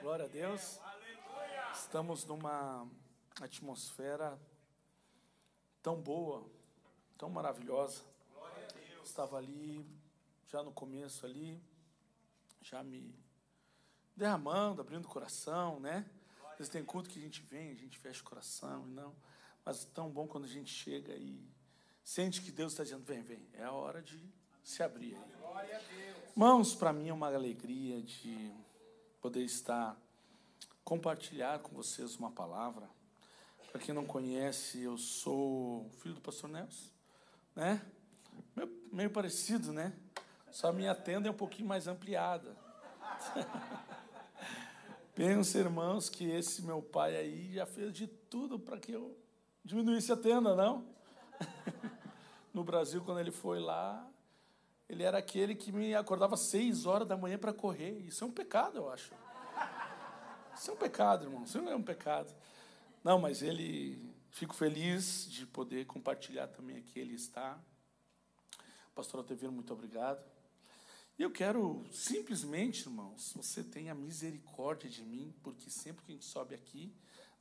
Glória a Deus. Estamos numa atmosfera tão boa, tão maravilhosa. Estava ali, já no começo ali, já me derramando, abrindo o coração, né? Às vezes tem culto que a gente vem, a gente fecha o coração e não. Mas tão bom quando a gente chega e sente que Deus está dizendo, vem, vem, é a hora de se abrir aí. Irmãos, para mim é uma alegria de poder estar compartilhar com vocês uma palavra. Para quem não conhece, eu sou filho do pastor Nelson, né? Meio, meio parecido, né? Só minha tenda é um pouquinho mais ampliada. Penso, irmãos, que esse meu pai aí já fez de tudo para que eu diminuísse a tenda, não? no Brasil, quando ele foi lá, ele era aquele que me acordava seis horas da manhã para correr. Isso é um pecado, eu acho. Isso é um pecado, irmão. Isso não é um pecado. Não, mas ele. Fico feliz de poder compartilhar também aqui. Ele está. Pastor Altevino, muito obrigado. E eu quero simplesmente, irmãos, você tenha misericórdia de mim, porque sempre que a gente sobe aqui,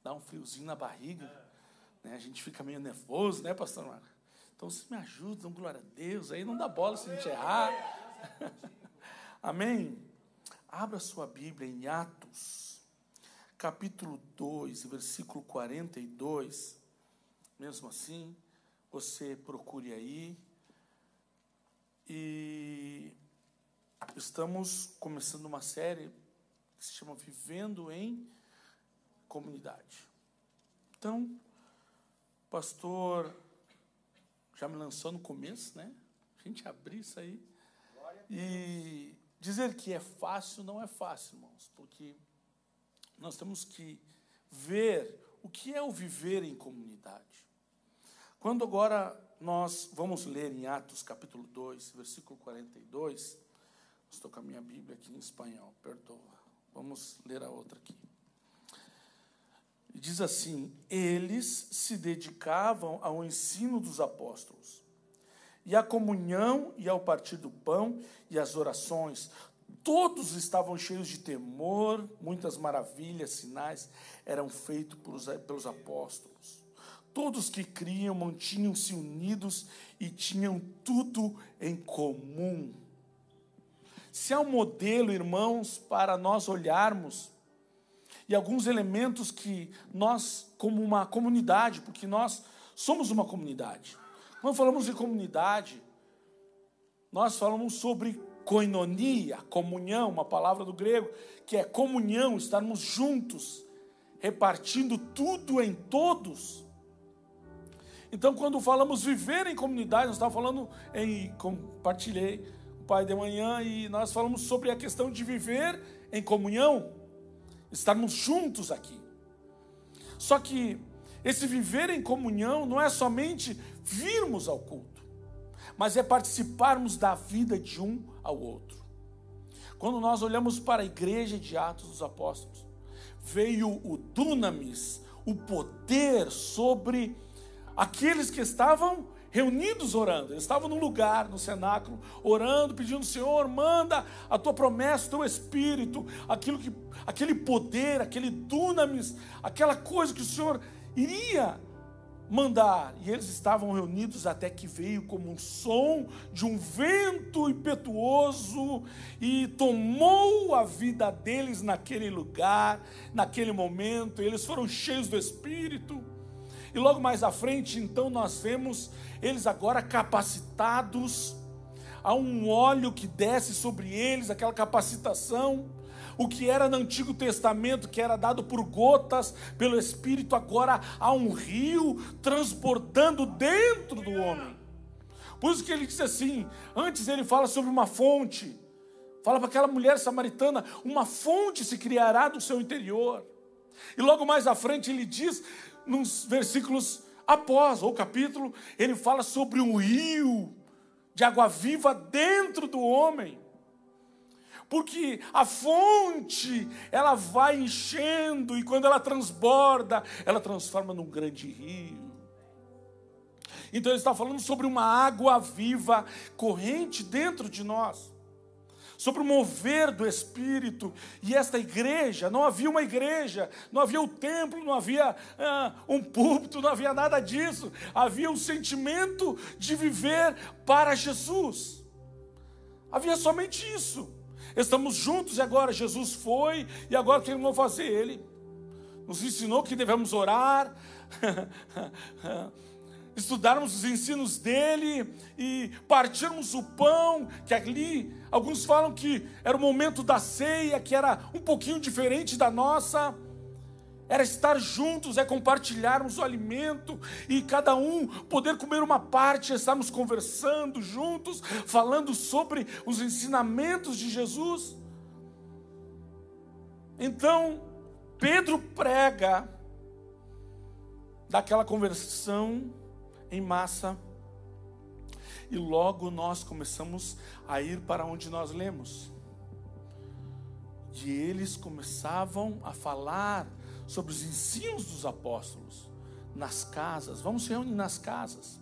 dá um friozinho na barriga. Né? A gente fica meio nervoso, né, pastor Marco? Então, se me ajuda, dão glória a Deus. Aí não dá bola se a gente errar. Amém? Abra sua Bíblia em Atos, capítulo 2, versículo 42. Mesmo assim, você procure aí. E estamos começando uma série que se chama Vivendo em Comunidade. Então, pastor já me lançou no começo, né? A gente abrir isso aí. E dizer que é fácil não é fácil, irmãos, porque nós temos que ver o que é o viver em comunidade. Quando agora nós vamos ler em Atos capítulo 2, versículo 42, estou com a minha Bíblia aqui em espanhol, perdoa. Vamos ler a outra aqui. Diz assim: eles se dedicavam ao ensino dos apóstolos, e à comunhão, e ao partir do pão, e às orações. Todos estavam cheios de temor, muitas maravilhas, sinais eram feitos pelos apóstolos. Todos que criam mantinham-se unidos e tinham tudo em comum. Se há um modelo, irmãos, para nós olharmos, e alguns elementos que nós, como uma comunidade, porque nós somos uma comunidade. Quando falamos de comunidade, nós falamos sobre koinonia, comunhão, uma palavra do grego, que é comunhão, estarmos juntos, repartindo tudo em todos. Então, quando falamos viver em comunidade, nós estávamos falando em. Compartilhei o Pai de Manhã e nós falamos sobre a questão de viver em comunhão estarmos juntos aqui. Só que esse viver em comunhão não é somente virmos ao culto, mas é participarmos da vida de um ao outro. Quando nós olhamos para a igreja de Atos dos Apóstolos, veio o dunamis, o poder sobre aqueles que estavam reunidos orando. Eles estavam num lugar, no cenáculo, orando, pedindo: Senhor, manda a tua promessa, o teu espírito, aquilo que, aquele poder, aquele dunamis, aquela coisa que o Senhor iria mandar. E eles estavam reunidos até que veio como um som de um vento impetuoso e tomou a vida deles naquele lugar, naquele momento. Eles foram cheios do espírito. E logo mais à frente, então, nós vemos eles agora capacitados, há um óleo que desce sobre eles, aquela capacitação. O que era no Antigo Testamento, que era dado por gotas pelo Espírito, agora há um rio transbordando dentro do homem. Por isso que ele diz assim: antes ele fala sobre uma fonte, fala para aquela mulher samaritana: uma fonte se criará do seu interior. E logo mais à frente ele diz nos versículos após, ou capítulo, ele fala sobre um rio de água viva dentro do homem. Porque a fonte, ela vai enchendo e quando ela transborda, ela transforma num grande rio. Então ele está falando sobre uma água viva corrente dentro de nós. Sobre o mover do Espírito. E esta igreja, não havia uma igreja, não havia o um templo, não havia ah, um púlpito, não havia nada disso. Havia um sentimento de viver para Jesus. Havia somente isso. Estamos juntos e agora Jesus foi, e agora o que vamos fazer? Ele nos ensinou que devemos orar. estudarmos os ensinos dele e partirmos o pão, que ali alguns falam que era o momento da ceia, que era um pouquinho diferente da nossa. Era estar juntos, é compartilharmos o alimento e cada um poder comer uma parte, estarmos conversando juntos, falando sobre os ensinamentos de Jesus. Então, Pedro prega daquela conversão em massa. E logo nós começamos a ir para onde nós lemos. E eles começavam a falar sobre os ensinos dos apóstolos nas casas. Vamos se reunir nas casas.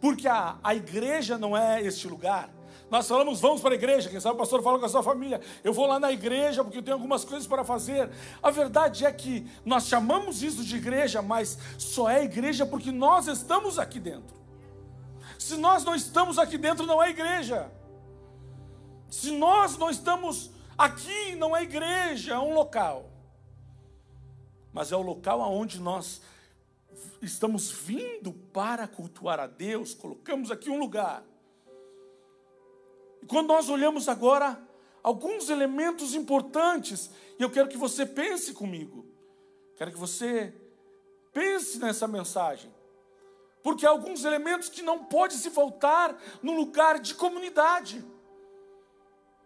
Porque a, a igreja não é este lugar. Nós falamos, vamos para a igreja. Quem sabe o pastor fala com a sua família. Eu vou lá na igreja porque eu tenho algumas coisas para fazer. A verdade é que nós chamamos isso de igreja, mas só é igreja porque nós estamos aqui dentro. Se nós não estamos aqui dentro, não é igreja. Se nós não estamos aqui, não é igreja, é um local. Mas é o local aonde nós estamos vindo para cultuar a Deus, colocamos aqui um lugar. E quando nós olhamos agora alguns elementos importantes, e eu quero que você pense comigo, quero que você pense nessa mensagem, porque há alguns elementos que não pode se faltar no lugar de comunidade.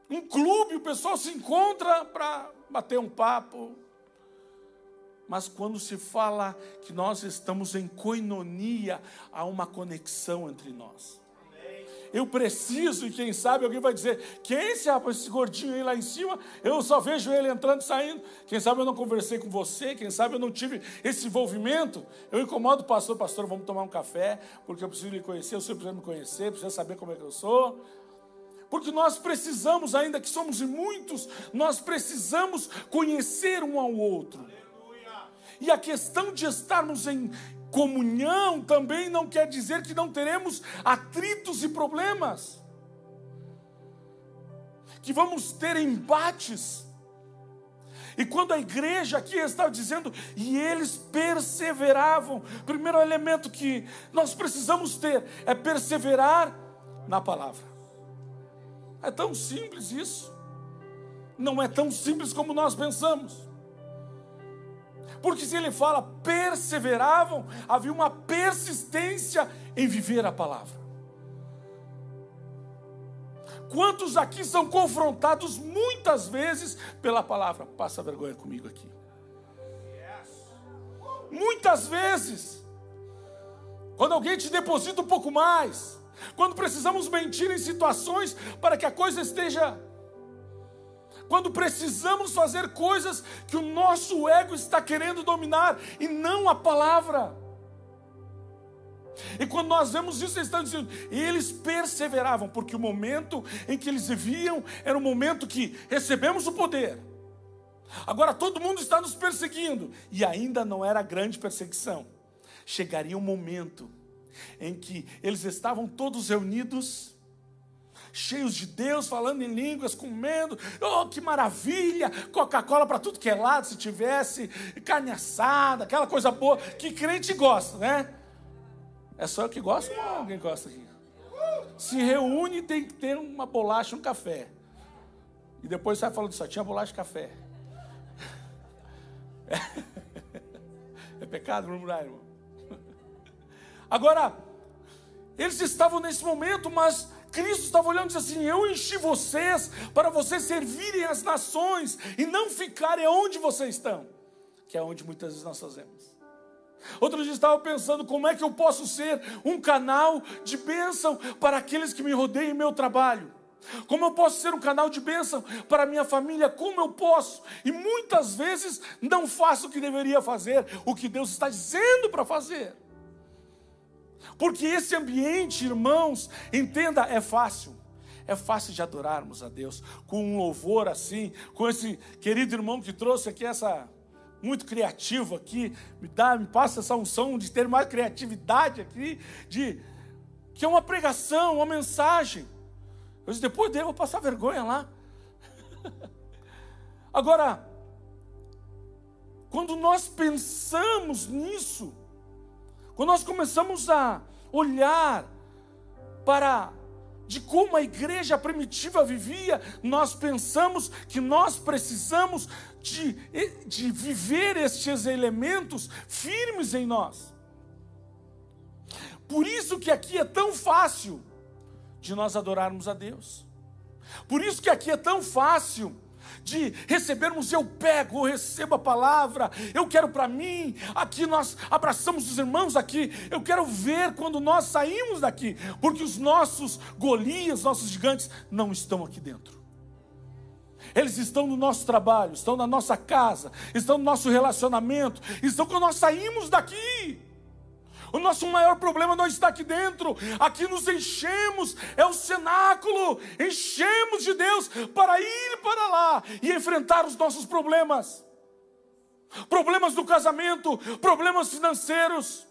Um clube, o pessoal se encontra para bater um papo. Mas quando se fala que nós estamos em coinonia, há uma conexão entre nós eu preciso, e quem sabe alguém vai dizer: quem é esse rapaz, esse gordinho aí lá em cima? Eu só vejo ele entrando e saindo. Quem sabe eu não conversei com você, quem sabe eu não tive esse envolvimento. Eu incomodo o pastor, pastor, vamos tomar um café, porque eu preciso lhe conhecer, o senhor precisa me conhecer, precisa saber como é que eu sou. Porque nós precisamos, ainda que somos muitos, nós precisamos conhecer um ao outro. E a questão de estarmos em comunhão também não quer dizer que não teremos atritos e problemas, que vamos ter embates. E quando a igreja aqui está dizendo, e eles perseveravam, primeiro elemento que nós precisamos ter é perseverar na palavra. É tão simples isso. Não é tão simples como nós pensamos. Porque se ele fala perseveravam, havia uma persistência em viver a palavra. Quantos aqui são confrontados muitas vezes pela palavra? Passa vergonha comigo aqui. Muitas vezes, quando alguém te deposita um pouco mais, quando precisamos mentir em situações para que a coisa esteja quando precisamos fazer coisas que o nosso ego está querendo dominar e não a palavra. E quando nós vemos isso, eles estão dizendo, eles perseveravam, porque o momento em que eles viviam era o momento que recebemos o poder. Agora todo mundo está nos perseguindo, e ainda não era grande perseguição. Chegaria um momento em que eles estavam todos reunidos cheios de Deus, falando em línguas, comendo. Oh, que maravilha! Coca-Cola para tudo que é lado, se tivesse, carne assada, aquela coisa boa que crente gosta, né? É só eu que gosto ou alguém gosta aqui? Se reúne tem que ter uma bolacha, um café. E depois sai falando só tinha bolacha e café. É, pecado murmurar, irmão. Agora, eles estavam nesse momento, mas Cristo estava olhando e disse assim: Eu enchi vocês para vocês servirem as nações e não ficarem onde vocês estão, que é onde muitas vezes nós fazemos. Outro dia estava pensando como é que eu posso ser um canal de bênção para aqueles que me rodeiam em meu trabalho. Como eu posso ser um canal de bênção para minha família? Como eu posso? E muitas vezes não faço o que deveria fazer, o que Deus está dizendo para fazer. Porque esse ambiente, irmãos, entenda, é fácil. É fácil de adorarmos a Deus com um louvor assim, com esse querido irmão que trouxe aqui essa muito criativo aqui, me dá, me passa essa unção de ter mais criatividade aqui, de que é uma pregação, uma mensagem. Eu disse, depois dele eu vou passar vergonha lá. Agora, quando nós pensamos nisso, quando nós começamos a olhar para de como a igreja primitiva vivia, nós pensamos que nós precisamos de, de viver estes elementos firmes em nós. Por isso que aqui é tão fácil de nós adorarmos a Deus. Por isso que aqui é tão fácil de recebermos, eu pego, eu recebo a palavra, eu quero para mim, aqui nós abraçamos os irmãos aqui, eu quero ver quando nós saímos daqui, porque os nossos Golias, nossos gigantes, não estão aqui dentro. Eles estão no nosso trabalho, estão na nossa casa, estão no nosso relacionamento, estão quando nós saímos daqui. O nosso maior problema não está aqui dentro. Aqui nos enchemos, é o cenáculo. Enchemos de Deus para ir para lá e enfrentar os nossos problemas. Problemas do casamento, problemas financeiros,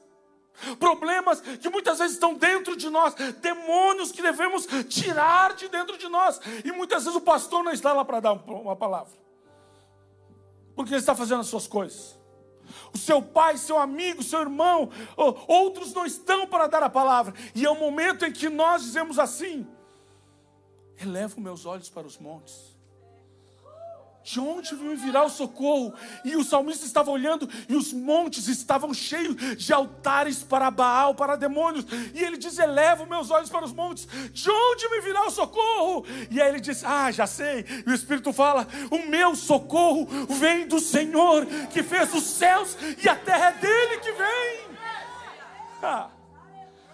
problemas que muitas vezes estão dentro de nós, demônios que devemos tirar de dentro de nós. E muitas vezes o pastor não está lá para dar uma palavra, porque ele está fazendo as suas coisas o seu pai, seu amigo, seu irmão, outros não estão para dar a palavra. E é o momento em que nós dizemos assim: elevo meus olhos para os montes de onde me virá o socorro? E o salmista estava olhando e os montes estavam cheios de altares para Baal, para demônios. E ele diz: Elevo meus olhos para os montes, de onde me virá o socorro? E aí ele diz: Ah, já sei. E o Espírito fala: O meu socorro vem do Senhor que fez os céus e a terra é dele que vem. Ah,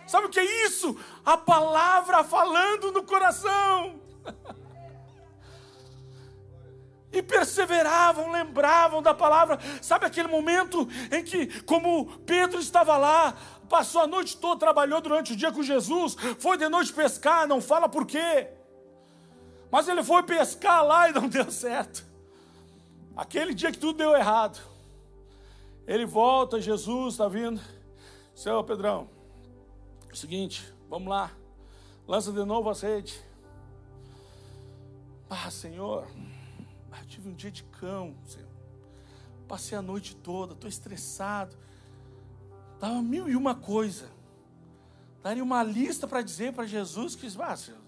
sabe o que é isso? A palavra falando no coração. e perseveravam, lembravam da palavra. Sabe aquele momento em que, como Pedro estava lá, passou a noite toda, trabalhou durante o dia com Jesus, foi de noite pescar, não fala por quê. Mas ele foi pescar lá e não deu certo. Aquele dia que tudo deu errado. Ele volta, Jesus está vindo. Seu Pedrão, é seguinte, vamos lá. Lança de novo a rede. Ah, Senhor, ah, tive um dia de cão, Senhor. Passei a noite toda, estou estressado. Dava mil e uma coisa. Daria uma lista para dizer para Jesus que, ah, Senhor,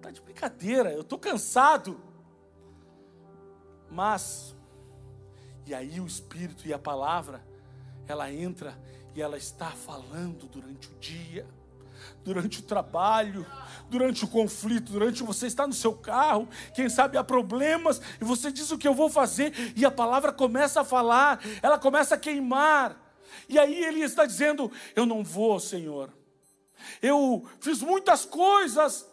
tá de brincadeira, eu estou cansado. Mas, e aí o Espírito e a palavra, ela entra e ela está falando durante o dia durante o trabalho, durante o conflito, durante você estar no seu carro, quem sabe há problemas, e você diz o que eu vou fazer, e a palavra começa a falar, ela começa a queimar, e aí ele está dizendo: Eu não vou, Senhor. Eu fiz muitas coisas,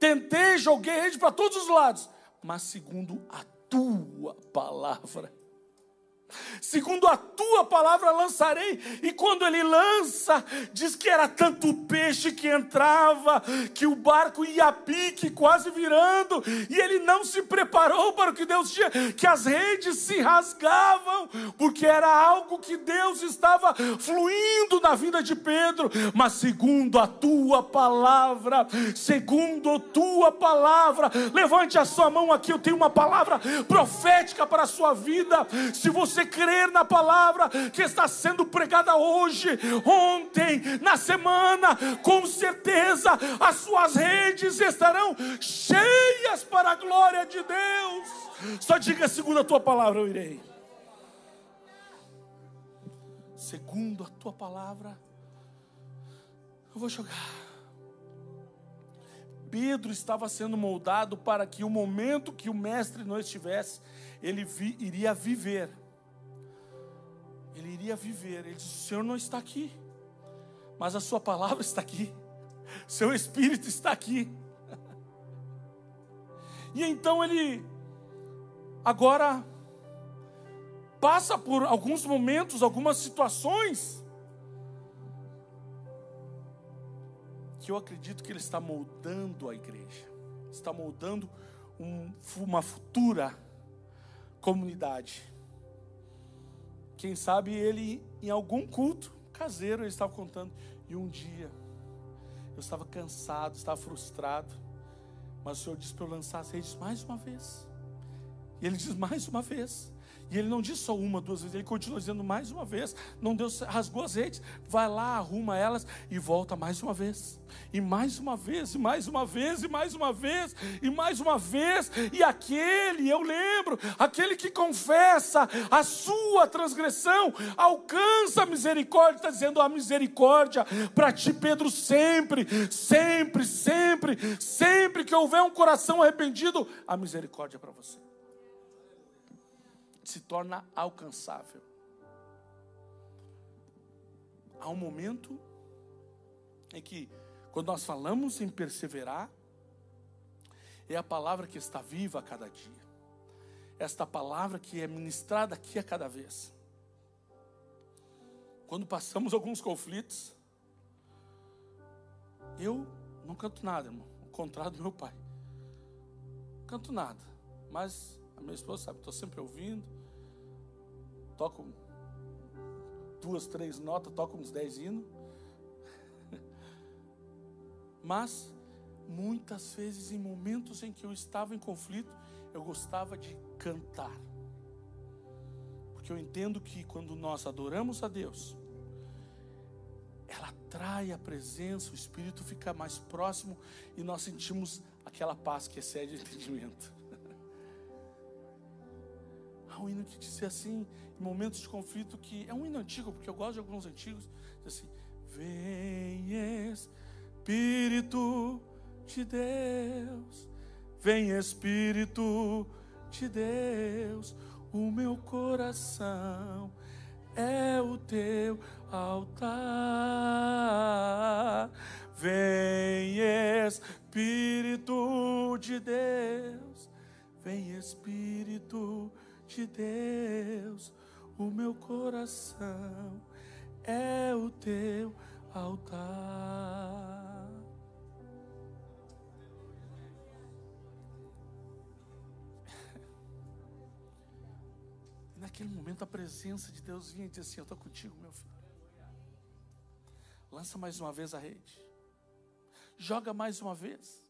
tentei, joguei rede para todos os lados, mas segundo a tua palavra Segundo a tua palavra lançarei. E quando ele lança, diz que era tanto peixe que entrava, que o barco ia a pique, quase virando, e ele não se preparou para o que Deus tinha, que as redes se rasgavam, porque era algo que Deus estava fluindo na vida de Pedro. Mas segundo a tua palavra, segundo a tua palavra, levante a sua mão aqui, eu tenho uma palavra profética para a sua vida. Se você crer na palavra que está sendo pregada hoje, ontem, na semana, com certeza as suas redes estarão cheias para a glória de Deus. Só diga segundo a tua palavra eu irei. Segundo a tua palavra, eu vou jogar. Pedro estava sendo moldado para que o momento que o mestre não estivesse, ele vi, iria viver ele iria viver. Ele disse: O Senhor não está aqui, mas a Sua palavra está aqui, Seu Espírito está aqui. E então ele, agora, passa por alguns momentos, algumas situações, que eu acredito que Ele está moldando a igreja, está moldando um, uma futura comunidade. Quem sabe ele, em algum culto caseiro, ele estava contando, e um dia eu estava cansado, estava frustrado, mas o Senhor disse para eu lançar as redes mais uma vez. E ele diz mais uma vez. E ele não diz só uma, duas vezes, ele continua dizendo mais uma vez. Não Deus rasgou as redes, vai lá, arruma elas e volta mais uma vez. E mais uma vez, e mais uma vez, e mais uma vez, e mais uma vez. E aquele, eu lembro, aquele que confessa a sua transgressão, alcança a misericórdia, está dizendo a misericórdia para ti, Pedro, sempre, sempre, sempre, sempre que houver um coração arrependido, a misericórdia para você se torna alcançável. Há um momento em que, quando nós falamos em perseverar, é a palavra que está viva a cada dia, esta palavra que é ministrada aqui a cada vez. Quando passamos alguns conflitos, eu não canto nada, irmão, ao contrário do meu pai. Não canto nada, mas a minha esposa sabe, estou sempre ouvindo, toco duas, três notas, toco uns dez hinos. Mas, muitas vezes, em momentos em que eu estava em conflito, eu gostava de cantar. Porque eu entendo que quando nós adoramos a Deus, ela atrai a presença, o Espírito fica mais próximo e nós sentimos aquela paz que excede o entendimento. Há um hino que diz assim, em momentos de conflito, que é um hino antigo, porque eu gosto de alguns antigos, diz assim: Vem Espírito de Deus, vem Espírito de Deus, o meu coração é o teu altar. Vem Espírito de Deus, vem Espírito de de Deus, o meu coração é o teu altar. Naquele momento a presença de Deus vinha e dizia assim: Eu estou contigo, meu filho. Lança mais uma vez a rede. Joga mais uma vez.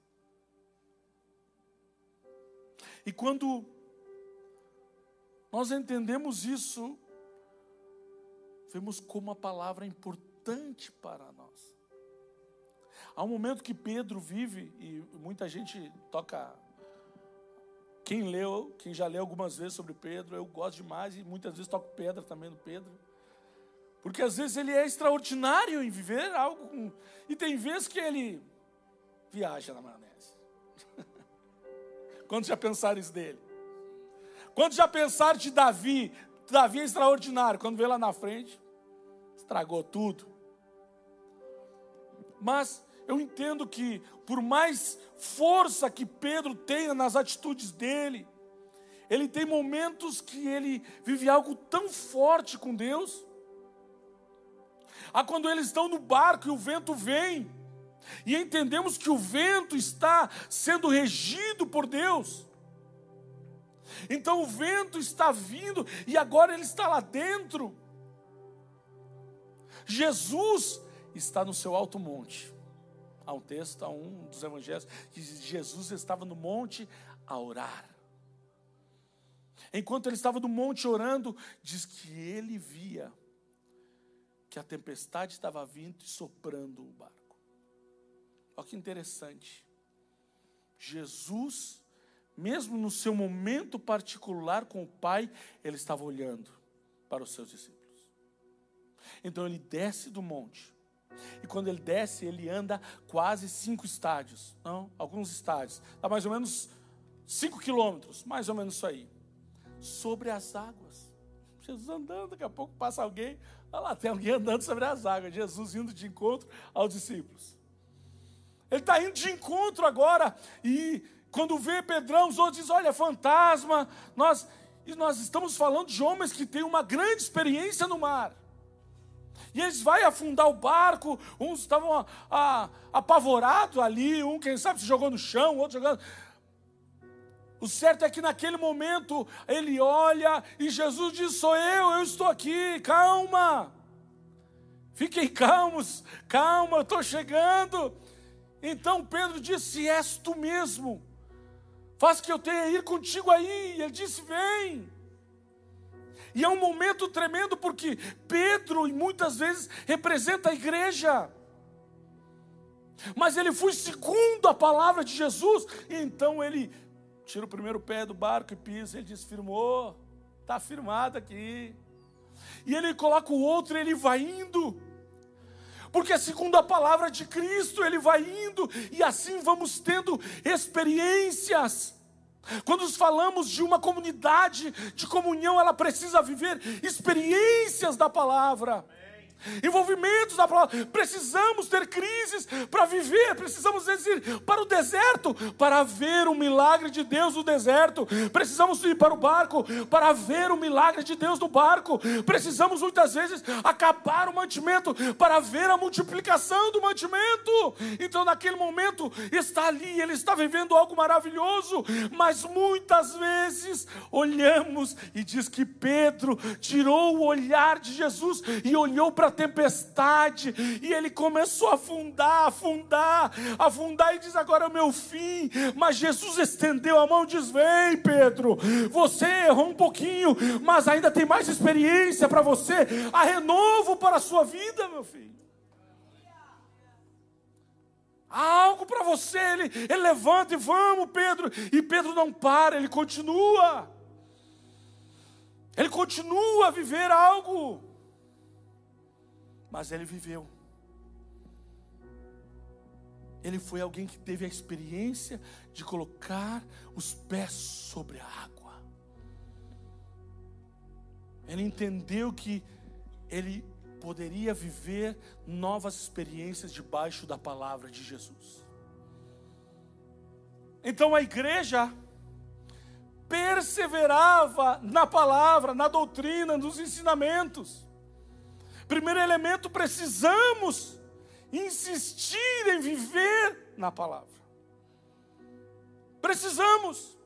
E quando nós entendemos isso, vemos como a palavra é importante para nós. Há um momento que Pedro vive, e muita gente toca. Quem leu, quem já leu algumas vezes sobre Pedro, eu gosto demais e muitas vezes toco pedra também no Pedro. Porque às vezes ele é extraordinário em viver algo. Com... E tem vezes que ele viaja na maionese. Quando já pensaram isso dele? Quando já pensaram de Davi, Davi é extraordinário, quando vê lá na frente, estragou tudo. Mas eu entendo que, por mais força que Pedro tenha nas atitudes dele, ele tem momentos que ele vive algo tão forte com Deus. Há quando eles estão no barco e o vento vem, e entendemos que o vento está sendo regido por Deus. Então o vento está vindo e agora ele está lá dentro. Jesus está no seu alto monte. Há um texto, há um dos evangelhos, que diz Jesus estava no monte a orar. Enquanto ele estava no monte orando, diz que ele via que a tempestade estava vindo e soprando o barco. Olha que interessante. Jesus mesmo no seu momento particular com o Pai, ele estava olhando para os seus discípulos. Então ele desce do monte. E quando ele desce, ele anda quase cinco estádios, não? Alguns estádios. Dá mais ou menos cinco quilômetros, mais ou menos isso aí. Sobre as águas. Jesus andando, daqui a pouco passa alguém. Olha lá, tem alguém andando sobre as águas. Jesus indo de encontro aos discípulos. Ele está indo de encontro agora e quando vê Pedrão, os outros dizem: olha, fantasma. Nós, e nós estamos falando de homens que têm uma grande experiência no mar. E eles vão afundar o barco, uns estavam apavorados ali, um, quem sabe, se jogou no chão, outro jogando. O certo é que naquele momento ele olha e Jesus diz: Sou eu, eu estou aqui, calma. Fiquem calmos, calma, eu estou chegando. Então Pedro disse: És tu mesmo, faz que eu tenha ir contigo aí. E ele disse: Vem. E é um momento tremendo porque Pedro muitas vezes representa a igreja. Mas ele foi segundo a palavra de Jesus, e então ele tira o primeiro pé do barco e pisa, ele diz: firmou, está firmado aqui. E ele coloca o outro, e ele vai indo. Porque segundo a palavra de Cristo, ele vai indo, e assim vamos tendo experiências. Quando falamos de uma comunidade de comunhão, ela precisa viver experiências da palavra envolvimentos da palavra. Precisamos ter crises para viver, precisamos ir para o deserto para ver o milagre de Deus no deserto. Precisamos ir para o barco para ver o milagre de Deus no barco. Precisamos muitas vezes acabar o mantimento para ver a multiplicação do mantimento. Então, naquele momento, está ali, ele está vivendo algo maravilhoso, mas muitas vezes olhamos e diz que Pedro tirou o olhar de Jesus e olhou para tempestade, e ele começou a afundar, afundar, afundar, e diz: Agora é o meu fim. Mas Jesus estendeu a mão e diz: Vem, Pedro, você errou um pouquinho, mas ainda tem mais experiência para você, há renovo para a sua vida, meu filho. Há algo para você, ele, ele levanta e vamos, Pedro. E Pedro não para, ele continua. Ele continua a viver algo mas ele viveu. Ele foi alguém que teve a experiência de colocar os pés sobre a água. Ele entendeu que ele poderia viver novas experiências debaixo da palavra de Jesus. Então a igreja perseverava na palavra, na doutrina, nos ensinamentos. Primeiro elemento, precisamos insistir em viver na palavra. Precisamos.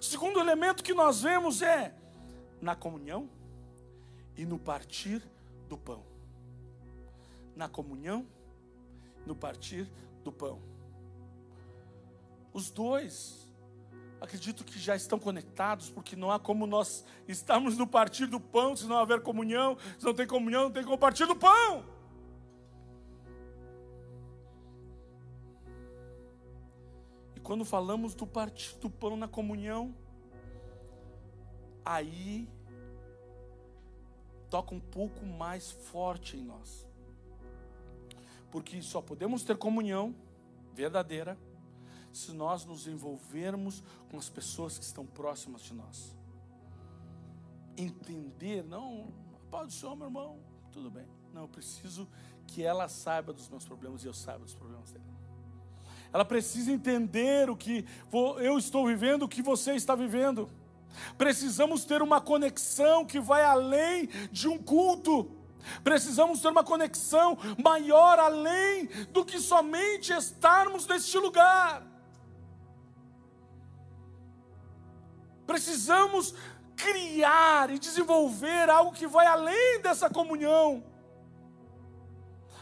Segundo elemento que nós vemos é na comunhão e no partir do pão. Na comunhão, no partir do pão. Os dois acredito que já estão conectados, porque não há como nós estarmos no partir do pão se não houver comunhão, se não tem comunhão, não tem como partir do pão. E quando falamos do partir do pão na comunhão, aí toca um pouco mais forte em nós. Porque só podemos ter comunhão verdadeira se nós nos envolvermos com as pessoas que estão próximas de nós. Entender, não, do Senhor, meu irmão, tudo bem. Não, eu preciso que ela saiba dos meus problemas e eu saiba dos problemas dela. Ela precisa entender o que eu estou vivendo, o que você está vivendo. Precisamos ter uma conexão que vai além de um culto. Precisamos ter uma conexão maior além do que somente estarmos neste lugar. Precisamos criar e desenvolver algo que vai além dessa comunhão,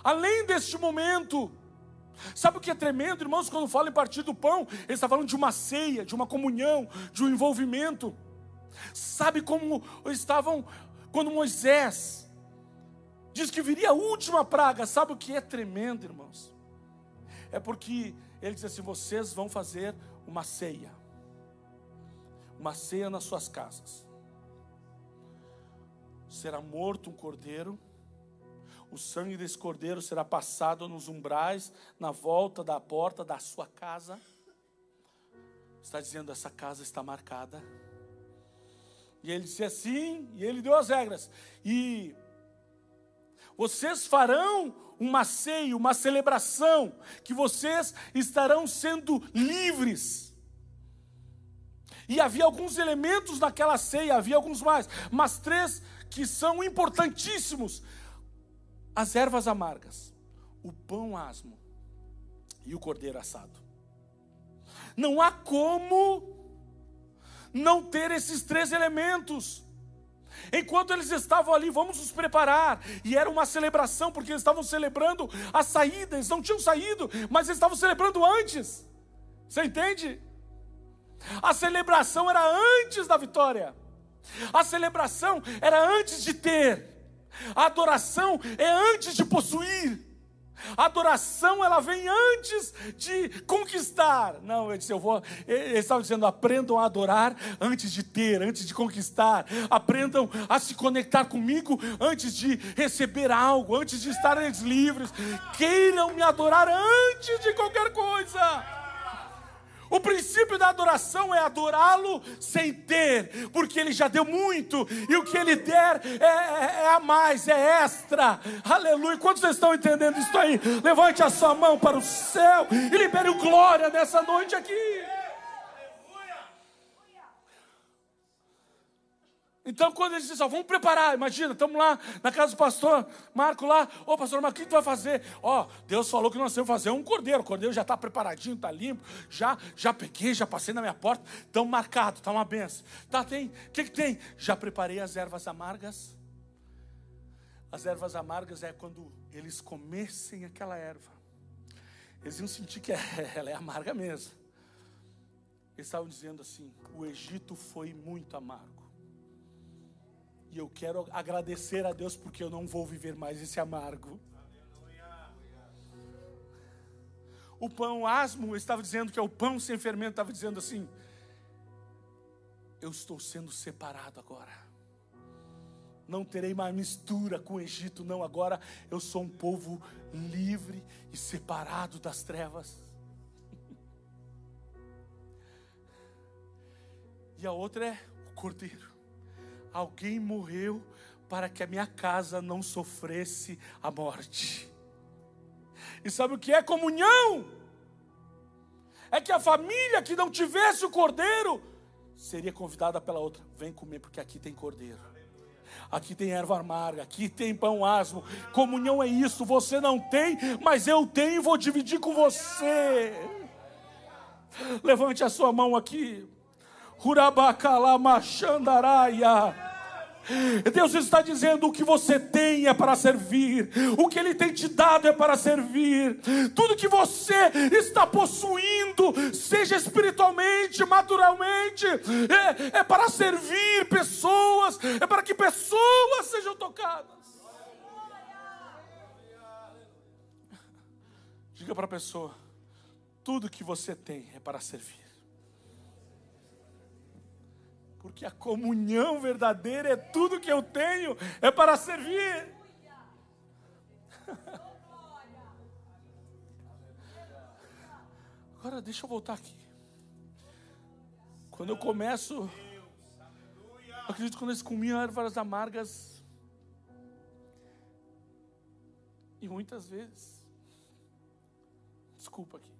além deste momento. Sabe o que é tremendo, irmãos, quando fala em partir do pão? Ele está falando de uma ceia, de uma comunhão, de um envolvimento. Sabe como estavam quando Moisés diz que viria a última praga? Sabe o que é tremendo, irmãos? É porque ele diz assim: vocês vão fazer uma ceia uma ceia nas suas casas. Será morto um cordeiro, o sangue desse cordeiro será passado nos umbrais, na volta da porta da sua casa. Está dizendo: essa casa está marcada. E ele disse assim, e ele deu as regras. E vocês farão uma ceia, uma celebração, que vocês estarão sendo livres e havia alguns elementos naquela ceia, havia alguns mais, mas três que são importantíssimos. as ervas amargas, o pão asmo e o cordeiro assado. Não há como não ter esses três elementos. Enquanto eles estavam ali, vamos nos preparar. E era uma celebração, porque eles estavam celebrando a saída. Eles não tinham saído, mas eles estavam celebrando antes. Você entende? A celebração era antes da vitória. A celebração era antes de ter. A adoração é antes de possuir. A adoração ela vem antes de conquistar. Não, ele disse, eu vou. Eles estavam dizendo: aprendam a adorar antes de ter, antes de conquistar. Aprendam a se conectar comigo antes de receber algo, antes de estarem livres. Queiram me adorar antes de qualquer coisa. O princípio da adoração é adorá-lo sem ter, porque ele já deu muito, e o que ele der é, é, é a mais, é extra. Aleluia. Quantos estão entendendo isso aí? Levante a sua mão para o céu e libere glória nessa noite aqui. Então, quando eles ó, vamos preparar, imagina, estamos lá na casa do pastor Marco lá, ô pastor Marco, o que tu vai fazer? Ó, Deus falou que nós temos que fazer um cordeiro, o cordeiro já está preparadinho, está limpo, já, já peguei, já passei na minha porta, estão marcado, está uma benção. Tá, tem, o que, que tem? Já preparei as ervas amargas. As ervas amargas é quando eles comessem aquela erva, eles iam sentir que ela é amarga mesmo. Eles estavam dizendo assim: o Egito foi muito amargo. E eu quero agradecer a Deus porque eu não vou viver mais esse amargo. O pão asmo estava dizendo que é o pão sem fermento, estava dizendo assim: Eu estou sendo separado agora. Não terei mais mistura com o Egito, não. Agora eu sou um povo livre e separado das trevas. E a outra é o cordeiro alguém morreu para que a minha casa não sofresse a morte. E sabe o que é comunhão? É que a família que não tivesse o cordeiro seria convidada pela outra: vem comer, porque aqui tem cordeiro. Aqui tem erva amarga, aqui tem pão asmo. Comunhão é isso, você não tem, mas eu tenho e vou dividir com você. Levante a sua mão aqui. Deus está dizendo o que você tem é para servir, o que Ele tem te dado é para servir, tudo que você está possuindo, seja espiritualmente, naturalmente, é, é para servir pessoas, é para que pessoas sejam tocadas. Diga para a pessoa: tudo que você tem é para servir. Porque a comunhão verdadeira é tudo que eu tenho, é para servir. Agora deixa eu voltar aqui. Quando eu começo, eu acredito que quando eles comiam ervas amargas, e muitas vezes, desculpa aqui,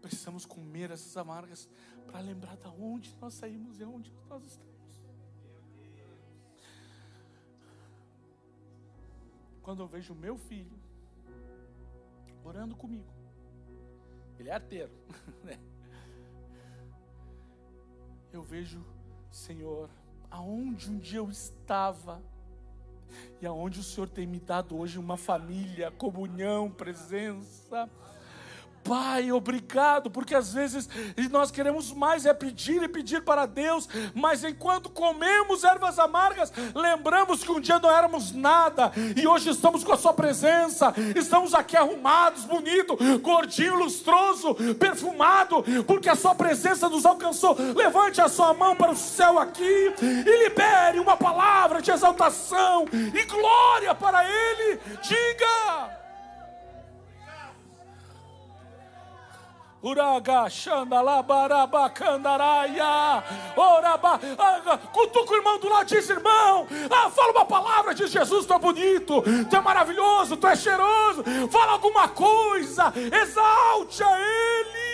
precisamos comer essas amargas para lembrar de onde nós saímos e onde nós estamos. Quando eu vejo meu filho orando comigo, ele é arteiro, né? Eu vejo, Senhor, aonde um dia eu estava e aonde o Senhor tem me dado hoje uma família, comunhão, presença. Pai, obrigado, porque às vezes nós queremos mais é pedir e pedir para Deus, mas enquanto comemos ervas amargas, lembramos que um dia não éramos nada e hoje estamos com a Sua presença, estamos aqui arrumados, bonito, gordinho, lustroso, perfumado, porque a Sua presença nos alcançou. Levante a sua mão para o céu aqui e libere uma palavra de exaltação e glória para Ele. Diga. Uraga, xandalabarabacandaraya, oraba, cutuca o irmão do lado, diz irmão, ah, fala uma palavra, diz Jesus, tu é bonito, tu é maravilhoso, tu é cheiroso, fala alguma coisa, exalte a Ele.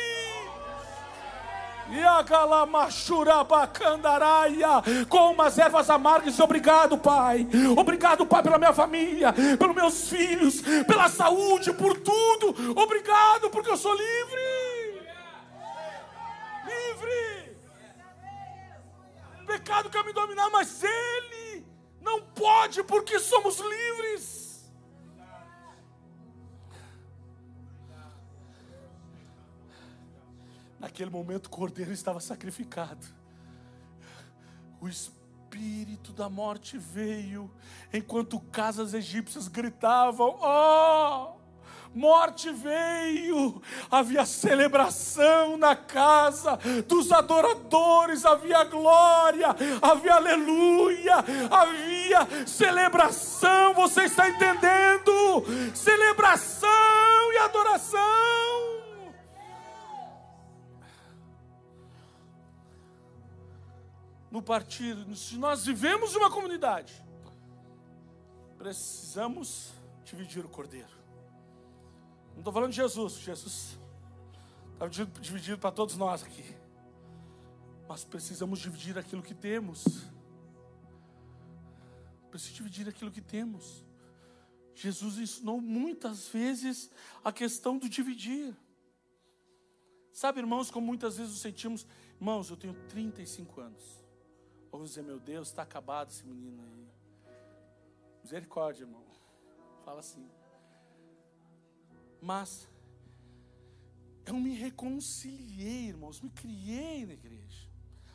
com umas ervas amargas. Obrigado, Pai. Obrigado, Pai, pela minha família, pelos meus filhos, pela saúde, por tudo. Obrigado, porque eu sou livre. Pecado quer me dominar, mas Ele não pode, porque somos livres. Naquele momento, o cordeiro estava sacrificado. O espírito da morte veio, enquanto casas egípcias gritavam: Oh! Morte veio, havia celebração na casa dos adoradores, havia glória, havia aleluia, havia celebração. Você está entendendo? Celebração e adoração. no partido, se nós vivemos uma comunidade, precisamos dividir o cordeiro. Não estou falando de Jesus, Jesus está dividido para todos nós aqui. Mas precisamos dividir aquilo que temos. Precisamos dividir aquilo que temos. Jesus ensinou muitas vezes a questão do dividir. Sabe, irmãos, como muitas vezes nos sentimos, irmãos, eu tenho 35 anos. Vamos dizer, meu Deus, está acabado esse menino aí. Misericórdia, irmão. Fala assim. Mas eu me reconciliei, irmãos, me criei na igreja.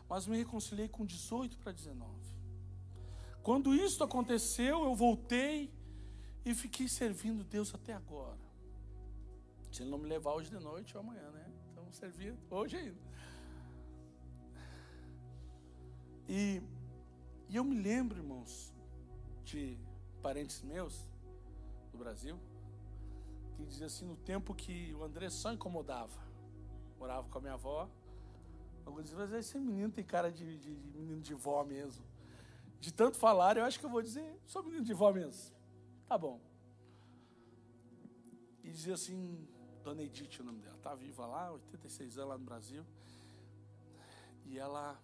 Mas me reconciliei com 18 para 19. Quando isso aconteceu, eu voltei e fiquei servindo Deus até agora. Se ele não me levar hoje de noite ou amanhã, né? Então, servir hoje ainda. E, e eu me lembro, irmãos, de parentes meus do Brasil, que dizia assim, no tempo que o André só incomodava, morava com a minha avó, alguns diziam, mas esse menino tem cara de, de, de menino de vó mesmo. De tanto falar, eu acho que eu vou dizer, sou menino de vó mesmo. Tá bom. E dizia assim, Dona Edith, o nome dela, tá viva lá, 86 anos lá no Brasil. E ela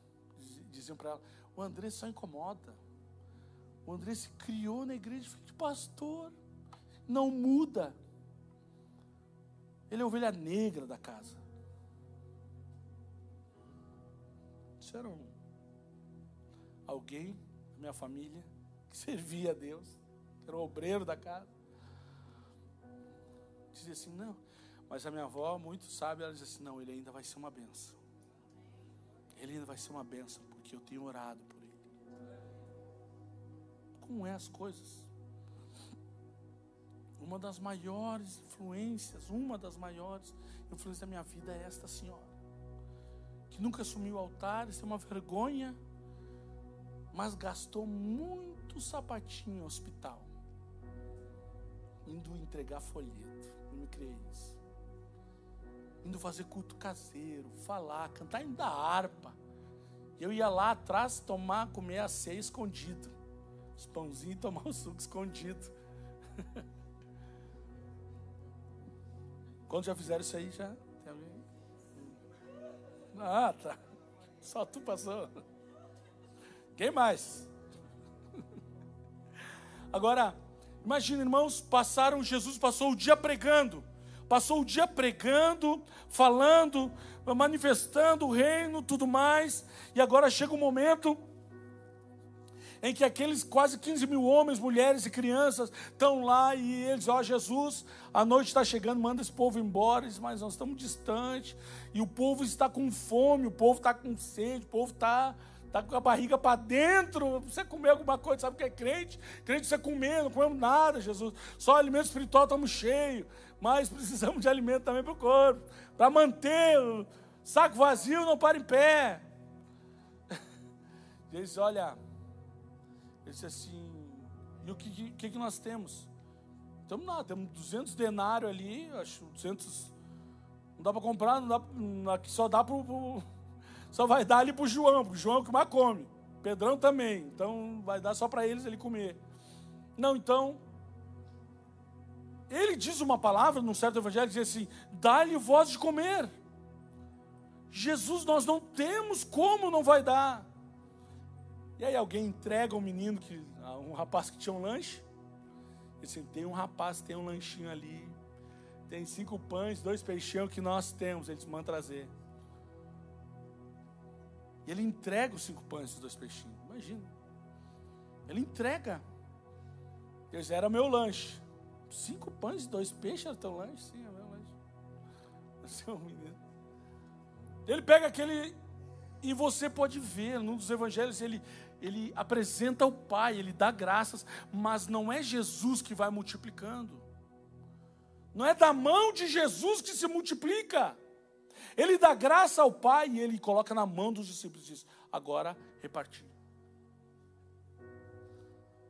diziam para ela: o André só incomoda. O André se criou na igreja de pastor, não muda. Ele é a ovelha negra da casa. Isso era alguém da minha família que servia a Deus, que era o obreiro da casa. Dizia assim: não, mas a minha avó, muito sábia, ela dizia assim: não, ele ainda vai ser uma benção. Ele ainda vai ser uma benção porque eu tenho orado por ele. Como é as coisas? Uma das maiores influências, uma das maiores influências da minha vida é esta senhora, que nunca assumiu o altar, isso é uma vergonha, mas gastou muito sapatinho no hospital, indo entregar folheto, eu me criei isso, indo fazer culto caseiro, falar, cantar ainda harpa. Eu ia lá atrás tomar, comer a ceia escondido. Os pãozinhos e tomar o suco escondido. Quando já fizeram isso aí, já tem alguém? Ah, tá. Só tu passou. Quem mais? Agora, imagina, irmãos, passaram, Jesus passou o dia pregando passou o dia pregando, falando, manifestando o reino, tudo mais, e agora chega um momento em que aqueles quase 15 mil homens, mulheres e crianças estão lá e eles, ó Jesus, a noite está chegando, manda esse povo embora, mas nós estamos distantes, e o povo está com fome, o povo está com sede, o povo está Está com a barriga para dentro. Você comer alguma coisa, sabe o que é crente? Crente você comer, não comemos nada, Jesus. Só alimento espiritual estamos cheios. Mas precisamos de alimento também para o corpo. Para manter o saco vazio, não para em pé. Jesus, olha, ele disse assim, e o que, que, que nós temos? Estamos lá, temos 200 denários ali, acho 200, não dá para comprar, não dá, aqui só dá para só vai dar ali para o João, porque o João é o que mais come. Pedrão também, então vai dar só para eles ele comer. Não, então, ele diz uma palavra num certo evangelho, diz assim: dá-lhe voz de comer. Jesus, nós não temos como não vai dar. E aí alguém entrega um menino, que, um rapaz que tinha um lanche. E assim, tem um rapaz, tem um lanchinho ali. Tem cinco pães, dois peixinhos que nós temos. Eles mandam trazer. E ele entrega os cinco pães e os dois peixinhos. Imagina. Ele entrega. Deus era meu lanche. Cinco pães e dois peixes era teu lanche? Sim, é meu lanche. Você é um menino. Ele pega aquele. E você pode ver, num dos evangelhos, ele, ele apresenta o Pai, ele dá graças, mas não é Jesus que vai multiplicando. Não é da mão de Jesus que se multiplica. Ele dá graça ao Pai e ele coloca na mão dos discípulos e diz: agora repartir.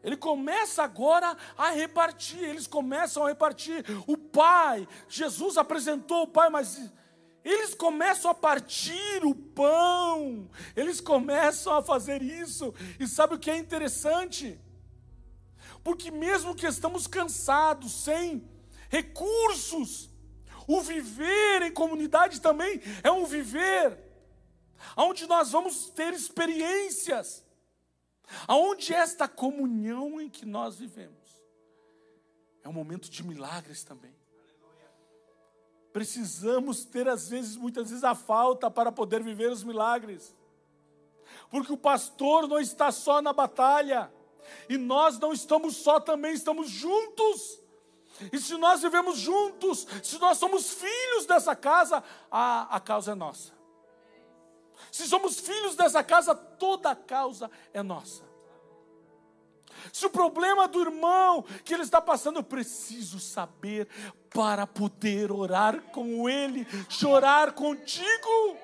Ele começa agora a repartir, eles começam a repartir. O Pai, Jesus apresentou o Pai, mas eles começam a partir o pão, eles começam a fazer isso, e sabe o que é interessante? Porque mesmo que estamos cansados, sem recursos, o viver em comunidade também é um viver onde nós vamos ter experiências, aonde esta comunhão em que nós vivemos é um momento de milagres também. Precisamos ter, às vezes, muitas vezes, a falta para poder viver os milagres. Porque o pastor não está só na batalha, e nós não estamos só, também estamos juntos. E se nós vivemos juntos, se nós somos filhos dessa casa, a, a causa é nossa. Se somos filhos dessa casa, toda a causa é nossa. Se o problema do irmão que ele está passando, eu preciso saber para poder orar com ele, chorar contigo.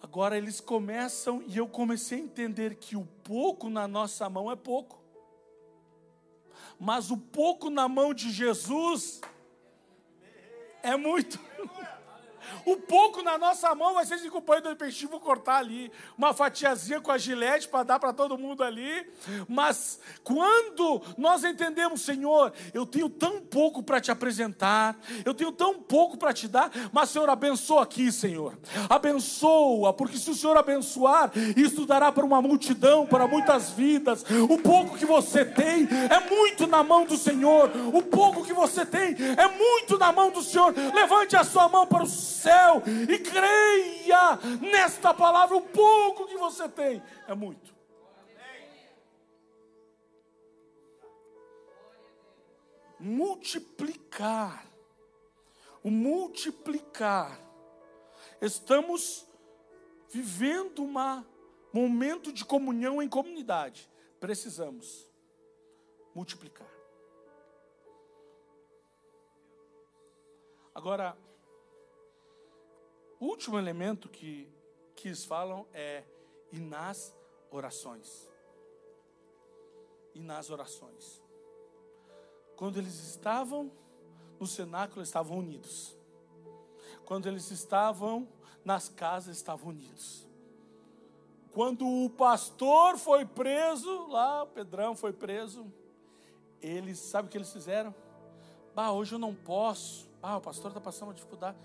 Agora eles começam e eu comecei a entender que o pouco na nossa mão é pouco, mas o pouco na mão de Jesus é muito. O pouco na nossa mão vai ser de companheiro do peixe, vou cortar ali uma fatiazinha com a gilete para dar para todo mundo ali. Mas quando nós entendemos, Senhor, eu tenho tão pouco para te apresentar, eu tenho tão pouco para te dar, mas Senhor, abençoa aqui, Senhor. Abençoa, porque se o Senhor abençoar, isso dará para uma multidão, para muitas vidas. O pouco que você tem é muito na mão do Senhor. O pouco que você tem é muito na mão do Senhor. Levante a sua mão para o céu e creia nesta palavra. O pouco que você tem é muito. Multiplicar. O multiplicar. Estamos vivendo um momento de comunhão em comunidade. Precisamos multiplicar. Agora, o último elemento que, que eles falam é e nas orações. E nas orações. Quando eles estavam no cenáculo, estavam unidos. Quando eles estavam nas casas, estavam unidos. Quando o pastor foi preso, lá, o Pedrão foi preso, eles, sabe o que eles fizeram? Bah, hoje eu não posso. Ah, o pastor está passando uma dificuldade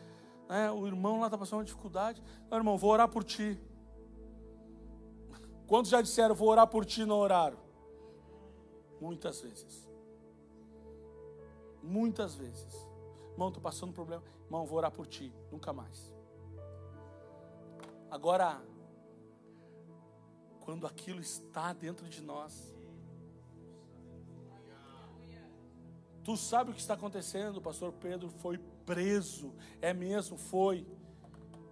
né, o irmão lá está passando uma dificuldade. Não, irmão, vou orar por ti. Quantos já disseram, vou orar por ti, não oraram? Muitas vezes. Muitas vezes. Irmão, estou passando um problema. Irmão, vou orar por ti. Nunca mais. Agora, quando aquilo está dentro de nós, Tu sabe o que está acontecendo? O pastor Pedro foi preso. É mesmo, foi.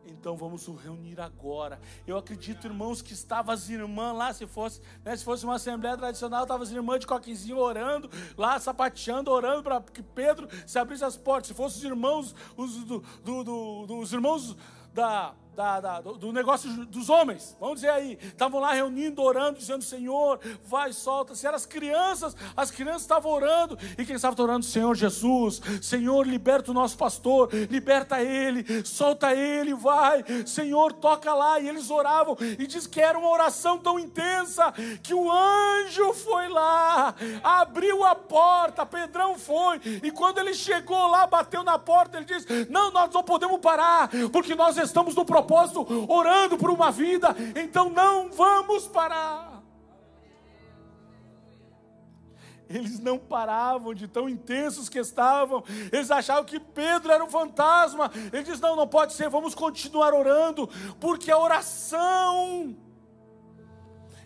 Então vamos nos reunir agora. Eu acredito, irmãos, que estavam as irmãs lá, se fosse, né, se fosse uma assembleia tradicional, estavam as irmãs de coquezinho orando, lá sapateando, orando para que Pedro se abrisse as portas. Se fossem os irmãos, os, do, do, do, os irmãos da da, da, do negócio dos homens, vamos dizer aí, estavam lá reunindo, orando, dizendo: Senhor, vai, solta. Se eram as crianças, as crianças estavam orando, e quem estava orando? Senhor Jesus, Senhor, liberta o nosso pastor, liberta ele, solta ele, vai, Senhor, toca lá. E eles oravam, e diz que era uma oração tão intensa que o anjo foi lá, abriu a porta, Pedrão foi, e quando ele chegou lá, bateu na porta, ele disse: Não, nós não podemos parar, porque nós estamos no propósito propósito, orando por uma vida, então não vamos parar. Eles não paravam de tão intensos que estavam. Eles achavam que Pedro era um fantasma. Ele diz: Não, não pode ser, vamos continuar orando, porque a oração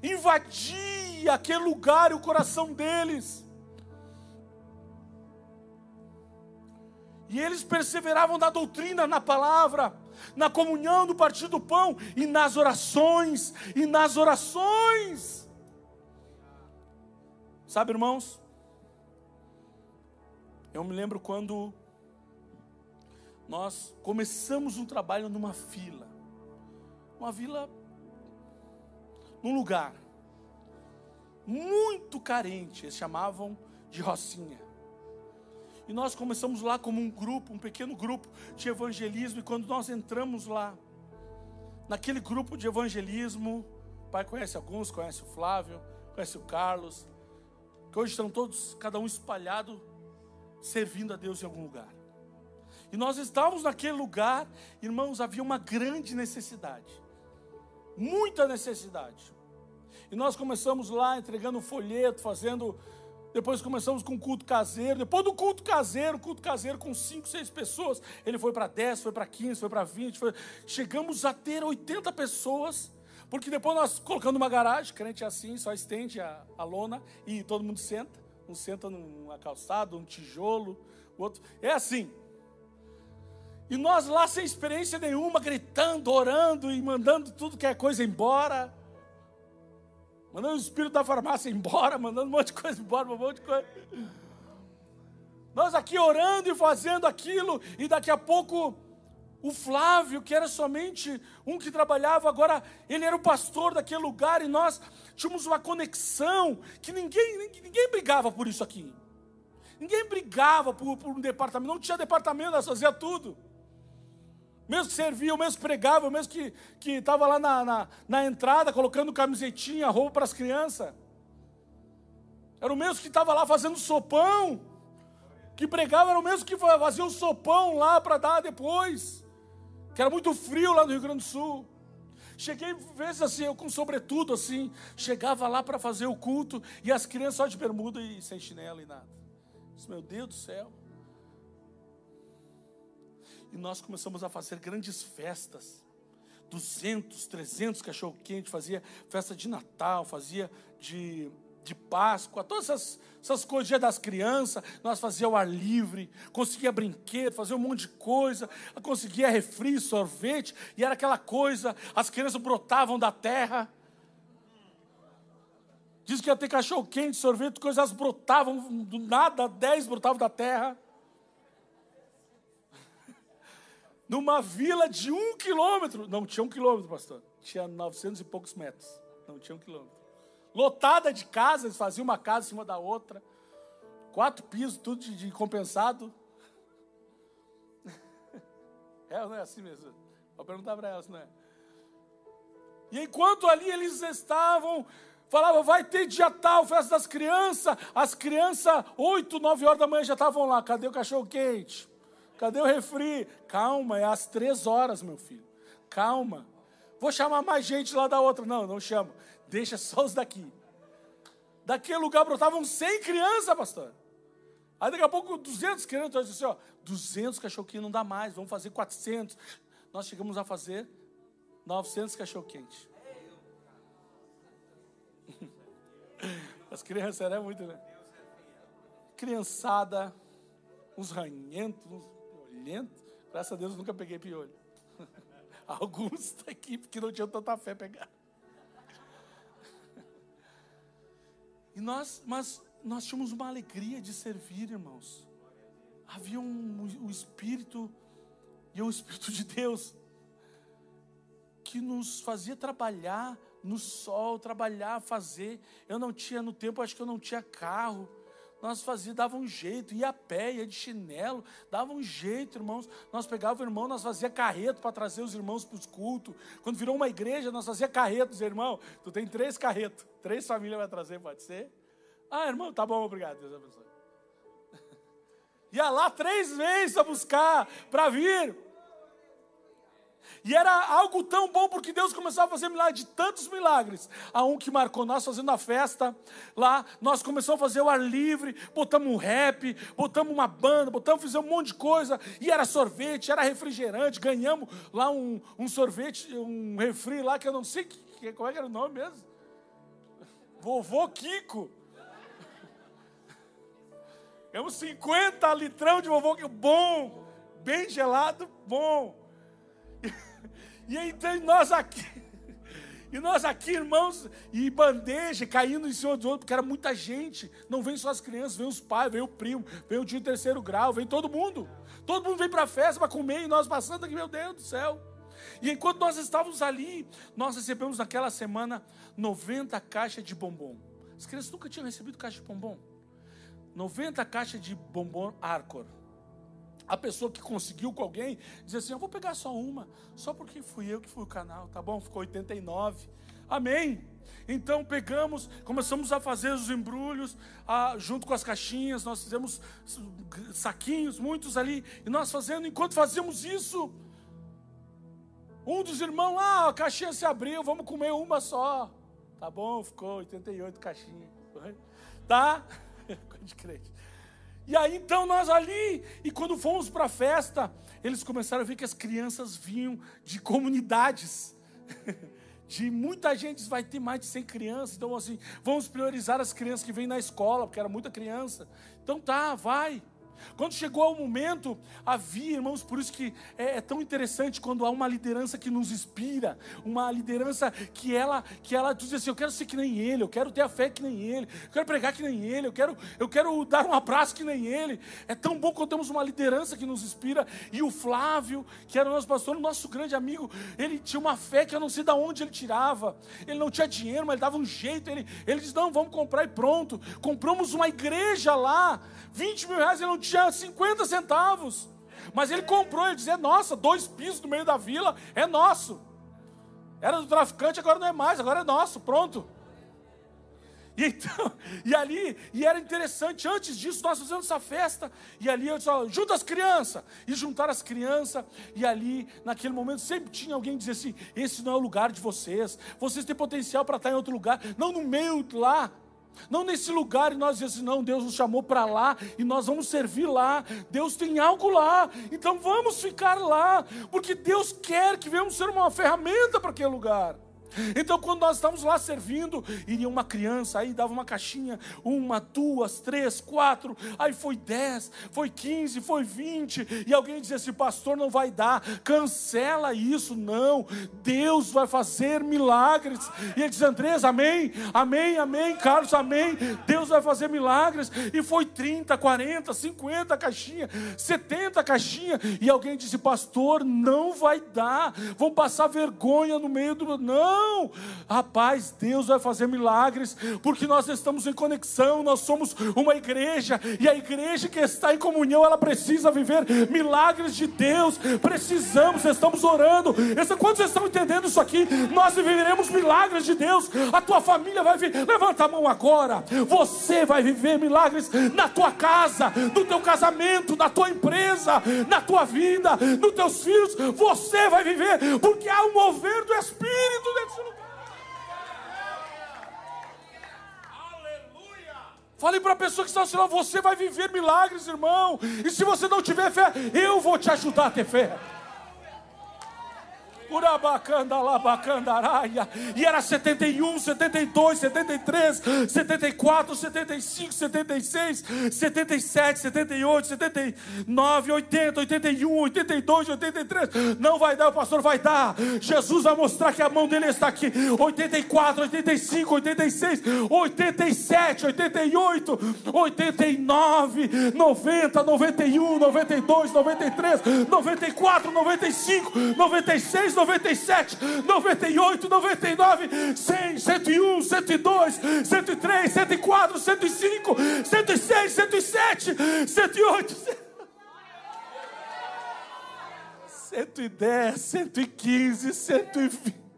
invadia aquele lugar e o coração deles. E eles perseveravam na doutrina, na palavra na comunhão do partir do pão e nas orações, e nas orações. Sabe, irmãos? Eu me lembro quando nós começamos um trabalho numa fila, uma vila, num lugar muito carente, eles chamavam de Rocinha. E nós começamos lá como um grupo, um pequeno grupo de evangelismo. E quando nós entramos lá, naquele grupo de evangelismo, o pai conhece alguns, conhece o Flávio, conhece o Carlos, que hoje estão todos, cada um espalhado, servindo a Deus em algum lugar. E nós estávamos naquele lugar, irmãos, havia uma grande necessidade, muita necessidade. E nós começamos lá entregando folheto, fazendo depois começamos com culto caseiro. Depois do culto caseiro, culto caseiro com 5, 6 pessoas. Ele foi para 10, foi para 15, foi para 20. Foi... Chegamos a ter 80 pessoas. Porque depois nós colocando uma garagem, crente é assim, só estende a, a lona e todo mundo senta. Um senta numa calçada, um tijolo, o outro. É assim. E nós lá sem experiência nenhuma, gritando, orando e mandando tudo que é coisa embora mandando o espírito da farmácia embora, mandando um monte de coisa embora, um monte de coisa. Nós aqui orando e fazendo aquilo, e daqui a pouco o Flávio, que era somente um que trabalhava, agora ele era o pastor daquele lugar, e nós tínhamos uma conexão que ninguém, ninguém, brigava por isso aqui. Ninguém brigava por, por um departamento, não tinha departamento, nós fazia tudo mesmo que servia, o mesmo que pregava, o mesmo que estava lá na, na, na, entrada colocando camisetinha, roupa para as crianças. Era o mesmo que estava lá fazendo sopão, que pregava, era o mesmo que fazia o sopão lá para dar depois, que era muito frio lá no Rio Grande do Sul. Cheguei vezes assim, eu com sobretudo assim, chegava lá para fazer o culto e as crianças só de bermuda e sem chinelo e nada. Disse, meu Deus do céu. E nós começamos a fazer grandes festas. 200, 300 cachorro-quente, fazia festa de Natal, fazia de, de Páscoa, todas essas, essas coisas, dia das crianças, nós fazia o ar livre, conseguia brinquedo, fazia um monte de coisa, conseguia refri, sorvete, e era aquela coisa, as crianças brotavam da terra. Diz que ia ter cachorro-quente, sorvete, coisas brotavam do nada, dez brotavam da terra. Numa vila de um quilômetro. Não tinha um quilômetro, pastor. Tinha 900 e poucos metros. Não tinha um quilômetro. Lotada de casas, fazia uma casa em cima da outra. Quatro pisos, tudo de, de compensado. É, não é assim mesmo? Vou perguntar para elas, não é? E enquanto ali eles estavam, falava, vai ter dia tal, festa das crianças. As crianças, oito, nove horas da manhã já estavam lá. Cadê o cachorro quente? Cadê o refri? Calma, é às três horas, meu filho. Calma. Vou chamar mais gente lá da outra. Não, não chamo. Deixa só os daqui. Daquele lugar brotavam 100 crianças, pastor. Aí daqui a pouco 200 crianças. Eu disse assim, ó, 200 cachorro-quente não dá mais, vamos fazer 400. Nós chegamos a fazer 900 cachorro-quente. As crianças eram muito, né? Criançada, uns ranhentos, Graças a Deus nunca peguei piolho. Alguns da equipe que não tinham tanta fé pegar. E nós, mas nós tínhamos uma alegria de servir, irmãos. Havia um, um Espírito, e um Espírito de Deus. que nos fazia trabalhar no sol, trabalhar, fazer. Eu não tinha no tempo, acho que eu não tinha carro. Nós fazia, dava um jeito, ia a pé, ia de chinelo, dava um jeito, irmãos. Nós pegava o irmão, nós fazia carreto para trazer os irmãos para os cultos. Quando virou uma igreja, nós fazia carretos, irmão. Tu tem três carretos, três famílias vai trazer, pode ser? Ah, irmão, tá bom, obrigado, Deus abençoe. Ia lá três vezes a buscar para vir. E era algo tão bom porque Deus começou a fazer milagres, de tantos milagres. Há um que marcou nós fazendo a festa lá, nós começamos a fazer o ar livre, botamos um rap, botamos uma banda, botamos, fizemos um monte de coisa. E era sorvete, era refrigerante, ganhamos lá um, um sorvete, um refri lá que eu não sei que, qual é era o nome mesmo. Vovô Kiko. Ganhamos 50 litrão de vovô Kiko, bom, bem gelado, bom. E então nós aqui, e nós aqui, irmãos, e bandeja caindo em cima do outro, porque era muita gente. Não vem só as crianças, vem os pais, vem o primo, vem o tio terceiro grau, vem todo mundo. Todo mundo vem para a festa para comer e nós passando aqui, meu Deus do céu. E enquanto nós estávamos ali, nós recebemos naquela semana 90 caixas de bombom. As crianças nunca tinham recebido caixa de bombom. 90 caixas de bombom Arcor a pessoa que conseguiu com alguém diz assim: Eu vou pegar só uma, só porque fui eu que fui o canal, tá bom? Ficou 89. Amém. Então pegamos, começamos a fazer os embrulhos a, junto com as caixinhas, nós fizemos saquinhos, muitos ali, e nós fazendo, enquanto fazíamos isso, um dos irmãos ah, a caixinha se abriu, vamos comer uma só. Tá bom, ficou 88 caixinhas. Tá? De crente. E aí então nós ali, e quando fomos para a festa, eles começaram a ver que as crianças vinham de comunidades. de muita gente, vai ter mais de 100 crianças, então assim, vamos priorizar as crianças que vêm na escola, porque era muita criança. Então tá, vai. Quando chegou o momento, havia, irmãos, por isso que é, é, tão interessante quando há uma liderança que nos inspira, uma liderança que ela, que ela diz assim, eu quero ser que nem ele, eu quero ter a fé que nem ele, eu quero pregar que nem ele, eu quero, eu quero dar um abraço que nem ele. É tão bom quando temos uma liderança que nos inspira. E o Flávio, que era o nosso pastor, o nosso grande amigo, ele tinha uma fé que eu não sei de onde ele tirava. Ele não tinha dinheiro, mas ele dava um jeito. Ele, ele disse: Não, vamos comprar e pronto. Compramos uma igreja lá, 20 mil reais, ele não tinha tinha 50 centavos. Mas ele comprou, ele dizia, nossa, dois pisos no meio da vila, é nosso. Era do traficante, agora não é mais, agora é nosso, pronto. E, então, e ali, e era interessante, antes disso, nós fizemos essa festa, e ali eu disse, junta as crianças, e juntaram as crianças, e ali, naquele momento, sempre tinha alguém dizia assim: esse não é o lugar de vocês, vocês têm potencial para estar em outro lugar, não no meio lá, não nesse lugar e nós dizemos assim, não, Deus nos chamou para lá e nós vamos servir lá. Deus tem algo lá, então vamos ficar lá, porque Deus quer que venhamos ser uma ferramenta para aquele lugar. Então, quando nós estávamos lá servindo, iria uma criança, aí dava uma caixinha, uma, duas, três, quatro, aí foi dez, foi quinze, foi vinte, e alguém dizia assim: pastor, não vai dar, cancela isso, não, Deus vai fazer milagres. E ele diz: Andrés, amém, amém, amém, Carlos, amém, Deus vai fazer milagres. E foi 30, 40, 50 caixinha, 70 caixinha, e alguém disse: pastor, não vai dar, vão passar vergonha no meio do. Não não, rapaz, Deus vai fazer milagres, porque nós estamos em conexão, nós somos uma igreja, e a igreja que está em comunhão, ela precisa viver milagres de Deus. Precisamos, estamos orando. Quantos estão entendendo isso aqui? Nós viveremos milagres de Deus. A tua família vai vir. Levanta a mão agora. Você vai viver milagres na tua casa, no teu casamento, na tua empresa, na tua vida, nos teus filhos. Você vai viver, porque há um mover do Espírito dentro Fale para a pessoa que está ao seu lado, você vai viver milagres, irmão. E se você não tiver fé, eu vou te ajudar a ter fé. E era 71, 72, 73, 74, 75, 76, 77, 78, 79, 80, 81, 82, 83. Não vai dar, o pastor vai dar. Jesus vai mostrar que a mão dele está aqui. 84, 85, 86, 87, 88, 89, 90, 91, 92, 93, 94, 95, 96, 97, 98, 99, 100, 101, 102, 103, 104, 105, 106, 107, 108, 110, 115, 120.